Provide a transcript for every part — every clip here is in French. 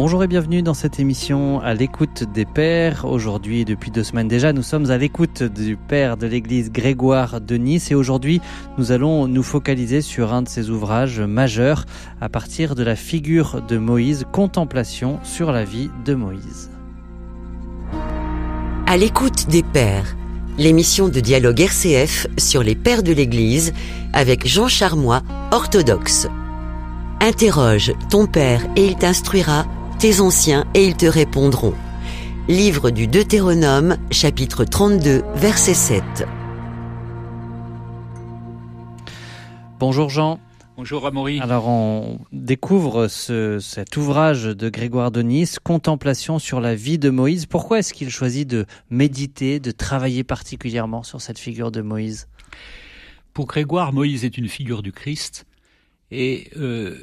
Bonjour et bienvenue dans cette émission à l'écoute des pères. Aujourd'hui, depuis deux semaines déjà, nous sommes à l'écoute du père de l'église Grégoire de Nice et aujourd'hui, nous allons nous focaliser sur un de ses ouvrages majeurs à partir de la figure de Moïse, Contemplation sur la vie de Moïse. À l'écoute des pères, l'émission de dialogue RCF sur les pères de l'église avec Jean Charmois, orthodoxe. Interroge ton père et il t'instruira tes anciens et ils te répondront. Livre du Deutéronome, chapitre 32, verset 7. Bonjour Jean. Bonjour Amaury. Alors on découvre ce, cet ouvrage de Grégoire de Nice, Contemplation sur la vie de Moïse. Pourquoi est-ce qu'il choisit de méditer, de travailler particulièrement sur cette figure de Moïse? Pour Grégoire, Moïse est une figure du Christ et euh,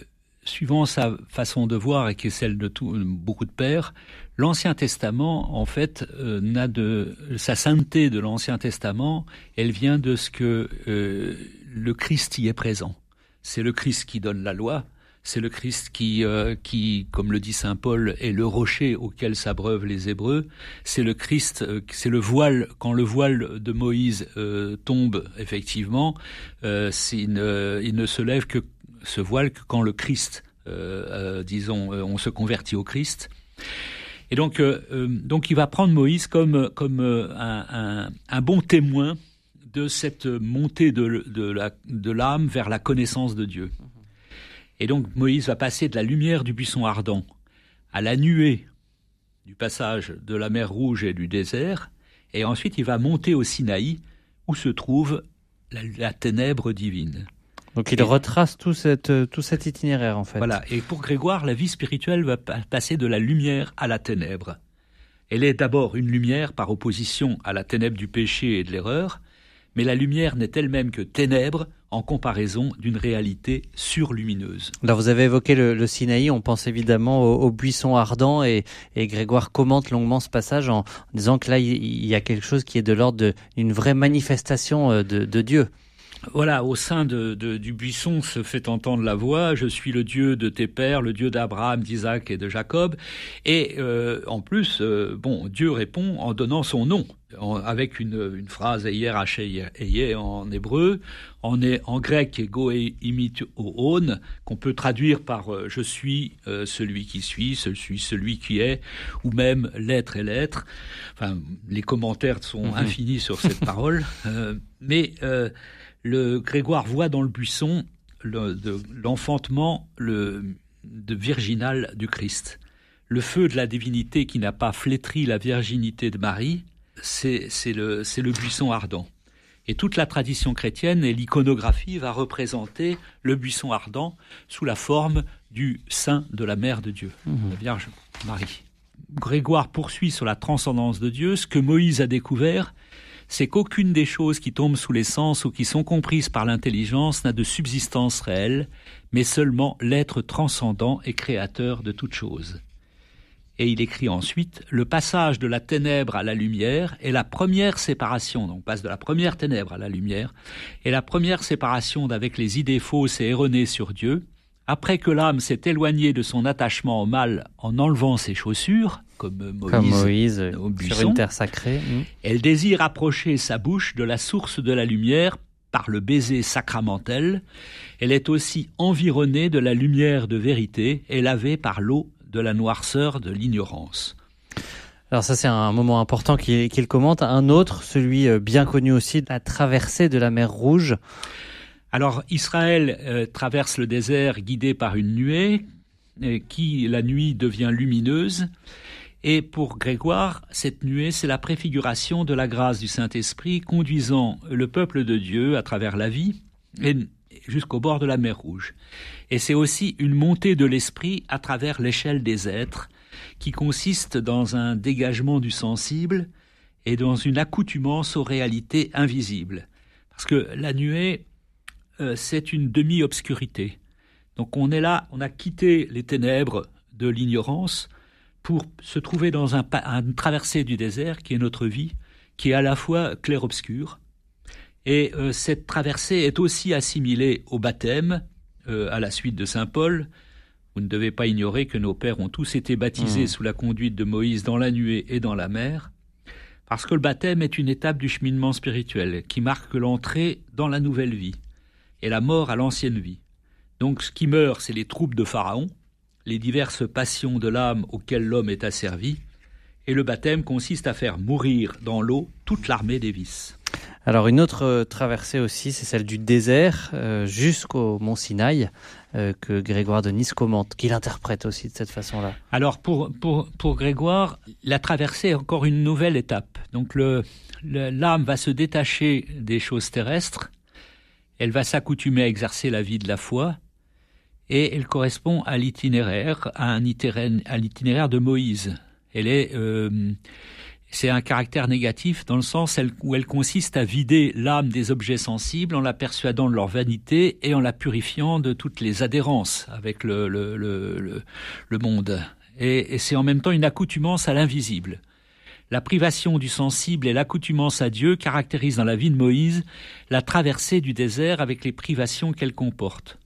suivant sa façon de voir et qui est celle de tout, beaucoup de pères, l'Ancien Testament, en fait, euh, n'a de sa sainteté de l'Ancien Testament, elle vient de ce que euh, le Christ y est présent. C'est le Christ qui donne la loi, c'est le Christ qui, euh, qui, comme le dit saint Paul, est le rocher auquel s'abreuvent les Hébreux. C'est le Christ, euh, c'est le voile quand le voile de Moïse euh, tombe effectivement, euh, ne, il ne se lève que ce voile quand le Christ, euh, euh, disons, euh, on se convertit au Christ. Et donc, il va prendre Moïse comme, un, bon témoin de cette montée de, l'âme vers la connaissance de Dieu. Et donc Moïse va passer de la lumière du buisson ardent à la nuée du passage de la mer Rouge et du désert, et ensuite il va monter au Sinaï où se trouve la ténèbre divine. Donc il et, retrace tout, cette, tout cet itinéraire en fait. Voilà, et pour Grégoire, la vie spirituelle va passer de la lumière à la ténèbre. Elle est d'abord une lumière par opposition à la ténèbre du péché et de l'erreur, mais la lumière n'est elle-même que ténèbre en comparaison d'une réalité surlumineuse. Alors vous avez évoqué le, le Sinaï, on pense évidemment au, au buisson ardent et, et, Grégoire commente longuement ce passage en, disant que là il y a quelque chose qui est de l'ordre d'une vraie manifestation euh, de, de Dieu. Voilà, au sein de, de, du buisson se fait entendre la voix Je suis le Dieu de tes pères, le Dieu d'Abraham, d'Isaac et de Jacob. Et euh, en plus, euh, bon, Dieu répond en donnant son nom, en, avec une, une phrase hier Eye en hébreu, en, en grec Ego imit oon, qu'on peut traduire par euh, Je suis celui qui suis, je suis celui qui est, ou même l'être et l'être. Enfin, les commentaires sont -hmm. infinis sur cette parole, mais le Grégoire voit dans le buisson l'enfantement le, de virginal du Christ. Le feu de la divinité qui n'a pas flétri la virginité de Marie, c'est le, le buisson ardent. Et toute la tradition chrétienne et l'iconographie va représenter le buisson ardent sous la forme du sein de la Mère de Dieu, mmh. la Vierge Marie. Grégoire poursuit sur la transcendance de Dieu ce que Moïse a découvert c'est qu'aucune des choses qui tombent sous les sens ou qui sont comprises par l'intelligence n'a de subsistance réelle, mais seulement l'être transcendant et créateur de toute chose. Et il écrit ensuite Le passage de la ténèbre à la lumière est la première séparation, donc on passe de la première ténèbre à la lumière, est la première séparation d'avec les idées fausses et erronées sur Dieu, après que l'âme s'est éloignée de son attachement au mal en enlevant ses chaussures, comme Moïse, comme Moïse au buisson, sur une terre sacrée, mmh. elle désire approcher sa bouche de la source de la lumière par le baiser sacramentel. Elle est aussi environnée de la lumière de vérité et lavée par l'eau de la noirceur de l'ignorance. Alors ça c'est un moment important qu'il qu commente. Un autre, celui bien connu aussi, la traversée de la mer Rouge. Alors Israël euh, traverse le désert guidé par une nuée euh, qui la nuit devient lumineuse et pour Grégoire, cette nuée, c'est la préfiguration de la grâce du Saint-Esprit conduisant le peuple de Dieu à travers la vie et jusqu'au bord de la mer Rouge. Et c'est aussi une montée de l'esprit à travers l'échelle des êtres qui consiste dans un dégagement du sensible et dans une accoutumance aux réalités invisibles. Parce que la nuée, euh, c'est une demi-obscurité. Donc on est là, on a quitté les ténèbres de l'ignorance pour se trouver dans un, un traversée du désert qui est notre vie, qui est à la fois clair-obscur. Et euh, cette traversée est aussi assimilée au baptême, euh, à la suite de Saint Paul. Vous ne devez pas ignorer que nos pères ont tous été baptisés Mmh. sous la conduite de Moïse dans la nuée et dans la mer, parce que le baptême est une étape du cheminement spirituel qui marque l'entrée dans la nouvelle vie et la mort à l'ancienne vie. Donc ce qui meurt, c'est les troupes de Pharaon, les diverses passions de l'âme auxquelles l'homme est asservi, et le baptême consiste à faire mourir dans l'eau toute l'armée des vices. Alors une autre euh, traversée aussi, c'est celle du désert euh, jusqu'au mont Sinaï euh, que Grégoire de Nice commente, qu'il interprète aussi de cette façon-là. Alors pour, pour, pour Grégoire, la traversée est encore une nouvelle étape. Donc le, le- l'âme va se détacher des choses terrestres, elle va s'accoutumer à exercer la vie de la foi, et elle correspond à l'itinéraire, à un itinéraire, de Moïse. Elle est, euh, c'est un caractère négatif dans le sens où elle consiste à vider l'âme des objets sensibles en la persuadant de leur vanité et en la purifiant de toutes les adhérences avec le, le, le, le, monde. Et c'est en même temps une accoutumance à l'invisible. La privation du sensible et l'accoutumance à Dieu caractérisent dans la vie de Moïse la traversée du désert avec les privations qu'elle comporte.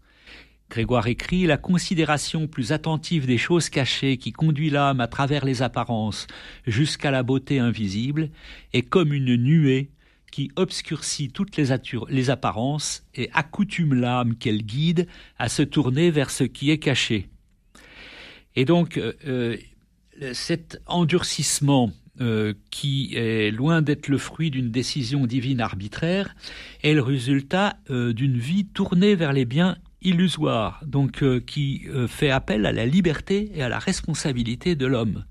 Grégoire écrit La considération plus attentive des choses cachées qui conduit l'âme à travers les apparences jusqu'à la beauté invisible est comme une nuée qui obscurcit toutes les, les apparences et accoutume l'âme qu'elle guide à se tourner vers ce qui est caché. Et donc, euh, euh, cet endurcissement euh, qui est loin d'être le fruit d'une décision divine arbitraire est le résultat euh, d'une vie tournée vers les biens illusoires, donc euh, qui fait appel à la liberté et à la responsabilité de l'homme.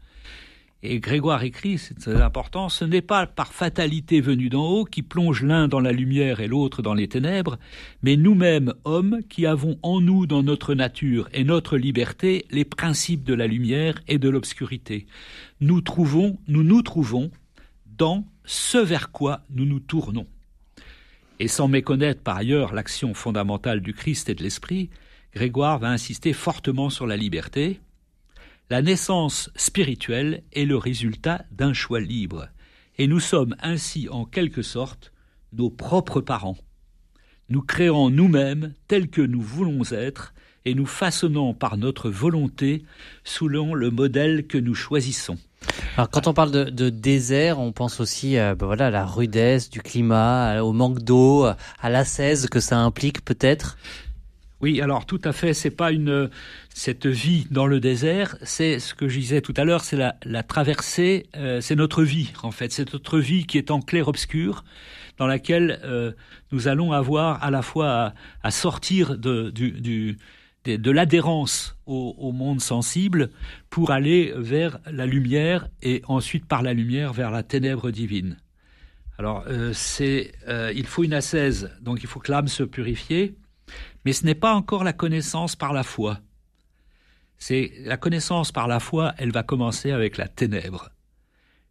Et Grégoire écrit, c'est important, ce n'est pas par fatalité venue d'en haut qui plonge l'un dans la lumière et l'autre dans les ténèbres, mais nous-mêmes, hommes, qui avons en nous, dans notre nature et notre liberté, les principes de la lumière et de l'obscurité. Nous trouvons, nous nous trouvons dans ce vers quoi nous nous tournons. Et sans méconnaître par ailleurs l'action fondamentale du Christ et de l'Esprit, Grégoire va insister fortement sur la liberté, la naissance spirituelle est le résultat d'un choix libre, et nous sommes ainsi en quelque sorte nos propres parents. Nous créons nous-mêmes tels que nous voulons être, et nous façonnons par notre volonté selon le modèle que nous choisissons. Alors quand on parle de, désert, on pense aussi euh, ben voilà, à la rudesse du climat, au manque d'eau, à l'ascèse que ça implique peut-être? Oui, alors tout à fait, c'est pas une cette vie dans le désert, c'est ce que je disais tout à l'heure, c'est la, traversée, euh, c'est notre vie en fait, c'est notre vie qui est en clair-obscur, dans laquelle euh, nous allons avoir à la fois à, sortir de, de, l'adhérence au, monde sensible pour aller vers la lumière et ensuite par la lumière vers la ténèbre divine. Alors euh, c'est, il faut une ascèse, donc il faut que l'âme se purifie. Mais ce n'est pas encore la connaissance par la foi. C'est la connaissance par la foi, elle va commencer avec la ténèbre.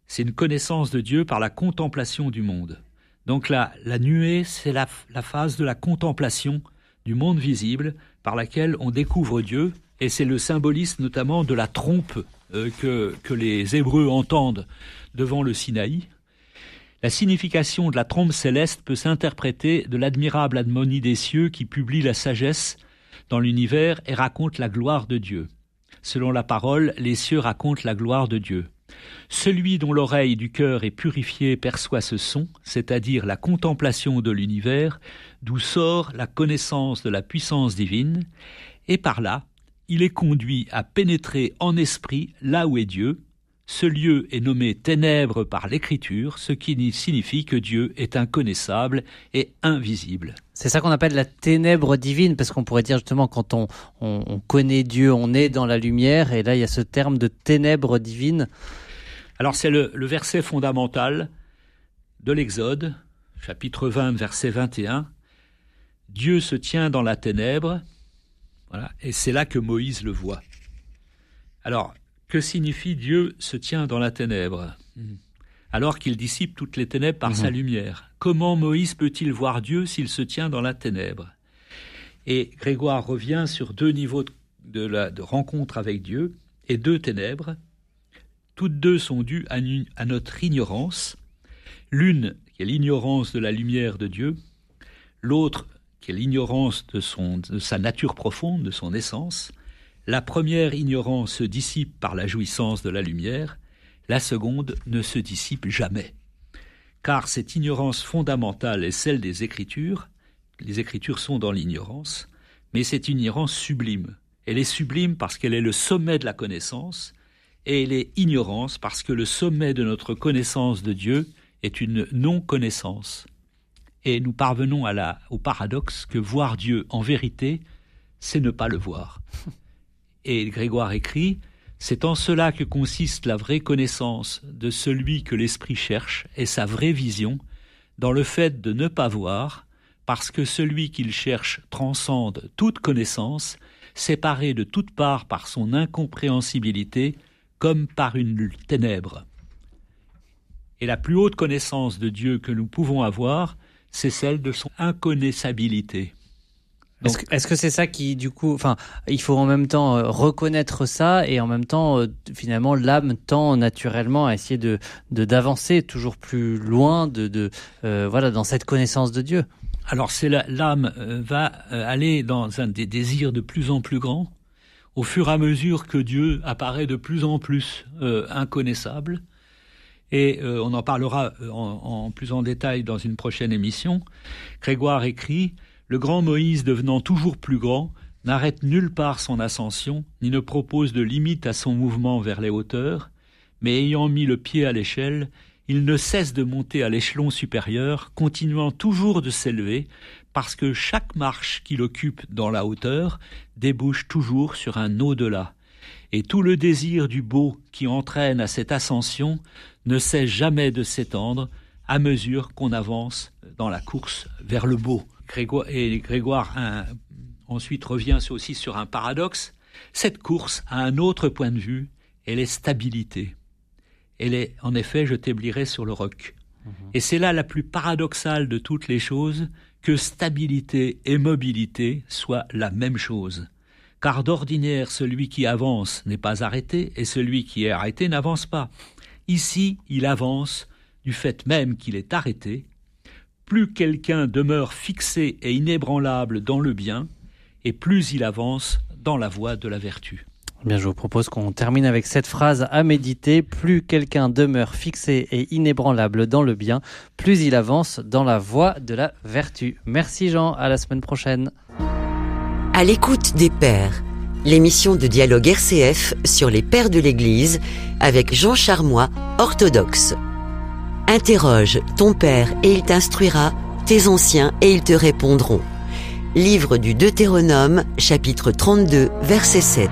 C'est une connaissance de Dieu par la contemplation du monde. Donc la, nuée, c'est la, phase de la contemplation du monde visible par laquelle on découvre Dieu, et c'est le symbolisme notamment de la trompe euh, que les Hébreux entendent devant le Sinaï, la signification de la trompe céleste peut s'interpréter de l'admirable admonie des cieux qui publie la sagesse dans l'univers et raconte la gloire de Dieu. Selon la parole, les cieux racontent la gloire de Dieu. Celui dont l'oreille du cœur est purifiée perçoit ce son, c'est-à-dire la contemplation de l'univers, d'où sort la connaissance de la puissance divine, et par là, il est conduit à pénétrer en esprit là où est Dieu, ce lieu est nommé ténèbres par l'Écriture, ce qui signifie que Dieu est inconnaissable et invisible. C'est ça qu'on appelle la ténèbre divine, parce qu'on pourrait dire justement quand on, on, on, connaît Dieu, on est dans la lumière, et là il y a ce terme de ténèbre divine. Alors c'est le, le, verset fondamental de l'Exode, chapitre 20, verset 21. Dieu se tient dans la ténèbre, voilà, et c'est là que Moïse le voit. Alors, que signifie Dieu se tient dans la ténèbre alors qu'il dissipe toutes les ténèbres par mmh. sa lumière Comment Moïse peut-il voir Dieu s'il se tient dans la ténèbre? Et Grégoire revient sur deux niveaux de, de, la, de rencontre avec Dieu et deux ténèbres. Toutes deux sont dues à, à notre ignorance. L'une qui est l'ignorance de la lumière de Dieu, l'autre qui est l'ignorance de, son, de sa nature profonde, de son essence. La première ignorance se dissipe par la jouissance de la lumière, la seconde ne se dissipe jamais. Car cette ignorance fondamentale est celle des Écritures, les Écritures sont dans l'ignorance, mais c'est une ignorance sublime. Elle est sublime parce qu'elle est le sommet de la connaissance, et elle est ignorance parce que le sommet de notre connaissance de Dieu est une non-connaissance. Et nous parvenons au paradoxe que voir Dieu en vérité, c'est ne pas le voir. Et Grégoire écrit, c'est en cela que consiste la vraie connaissance de celui que l'esprit cherche et sa vraie vision, dans le fait de ne pas voir, parce que celui qu'il cherche transcende toute connaissance, séparé de toutes parts par son incompréhensibilité, comme par une ténèbre. Et la plus haute connaissance de Dieu que nous pouvons avoir, c'est celle de son inconnaissabilité. Est-ce que c'est ça qui, du coup, enfin, il faut en même temps euh, reconnaître ça et en même temps, euh, finalement, l'âme tend naturellement à essayer de d'avancer toujours plus loin, de, de euh, voilà, dans cette connaissance de Dieu. Alors, c'est l'âme va aller dans un des désirs de plus en plus grands, au fur et à mesure que Dieu apparaît de plus en plus inconnaissable. Et on en parlera en, en plus en détail dans une prochaine émission. Grégoire écrit le grand Moïse devenant toujours plus grand, n'arrête nulle part son ascension, ni ne propose de limite à son mouvement vers les hauteurs, mais ayant mis le pied à l'échelle, il ne cesse de monter à l'échelon supérieur, continuant toujours de s'élever, parce que chaque marche qu'il occupe dans la hauteur débouche toujours sur un au-delà. Et tout le désir du beau qui entraîne à cette ascension ne cesse jamais de s'étendre à mesure qu'on avance dans la course vers le beau. Grégoire, et Grégoire ensuite revient aussi sur un paradoxe. Cette course a un autre point de vue, elle est stabilité. Elle est, en effet, je t'éblirai sur le roc. Mhm. Et c'est là la plus paradoxale de toutes les choses, que stabilité et mobilité soient la même chose. Car d'ordinaire, celui qui avance n'est pas arrêté, et celui qui est arrêté n'avance pas. Ici, il avance du fait même qu'il est arrêté, plus quelqu'un demeure fixé et inébranlable dans le bien, et plus il avance dans la voie de la vertu. Eh bien, je vous propose qu'on termine avec cette phrase à méditer. Plus quelqu'un demeure fixé et inébranlable dans le bien, plus il avance dans la voie de la vertu. Merci Jean, à la semaine prochaine. À l'écoute des Pères, l'émission de dialogue RCF sur les Pères de l'Église avec Jean Charmois, orthodoxe. Interroge ton Père et il t'instruira, tes anciens et ils te répondront. Livre du Deutéronome, chapitre 32, verset 7.